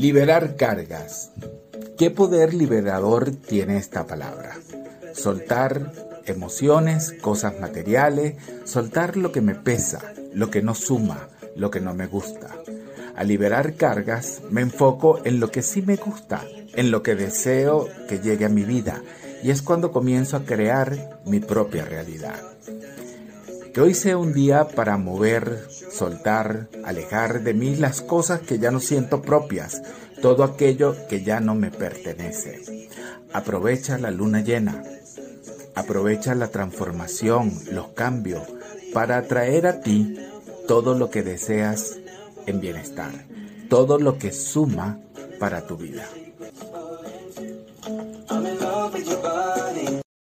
Liberar cargas. ¿Qué poder liberador tiene esta palabra? Soltar emociones, cosas materiales, soltar lo que me pesa, lo que no suma, lo que no me gusta. Al liberar cargas me enfoco en lo que sí me gusta, en lo que deseo que llegue a mi vida, y es cuando comienzo a crear mi propia realidad. Que hoy sea un día para mover, soltar, alejar de mí las cosas que ya no siento propias, todo aquello que ya no me pertenece. Aprovecha la luna llena, aprovecha la transformación, los cambios, para atraer a ti todo lo que deseas en bienestar, todo lo que suma para tu vida.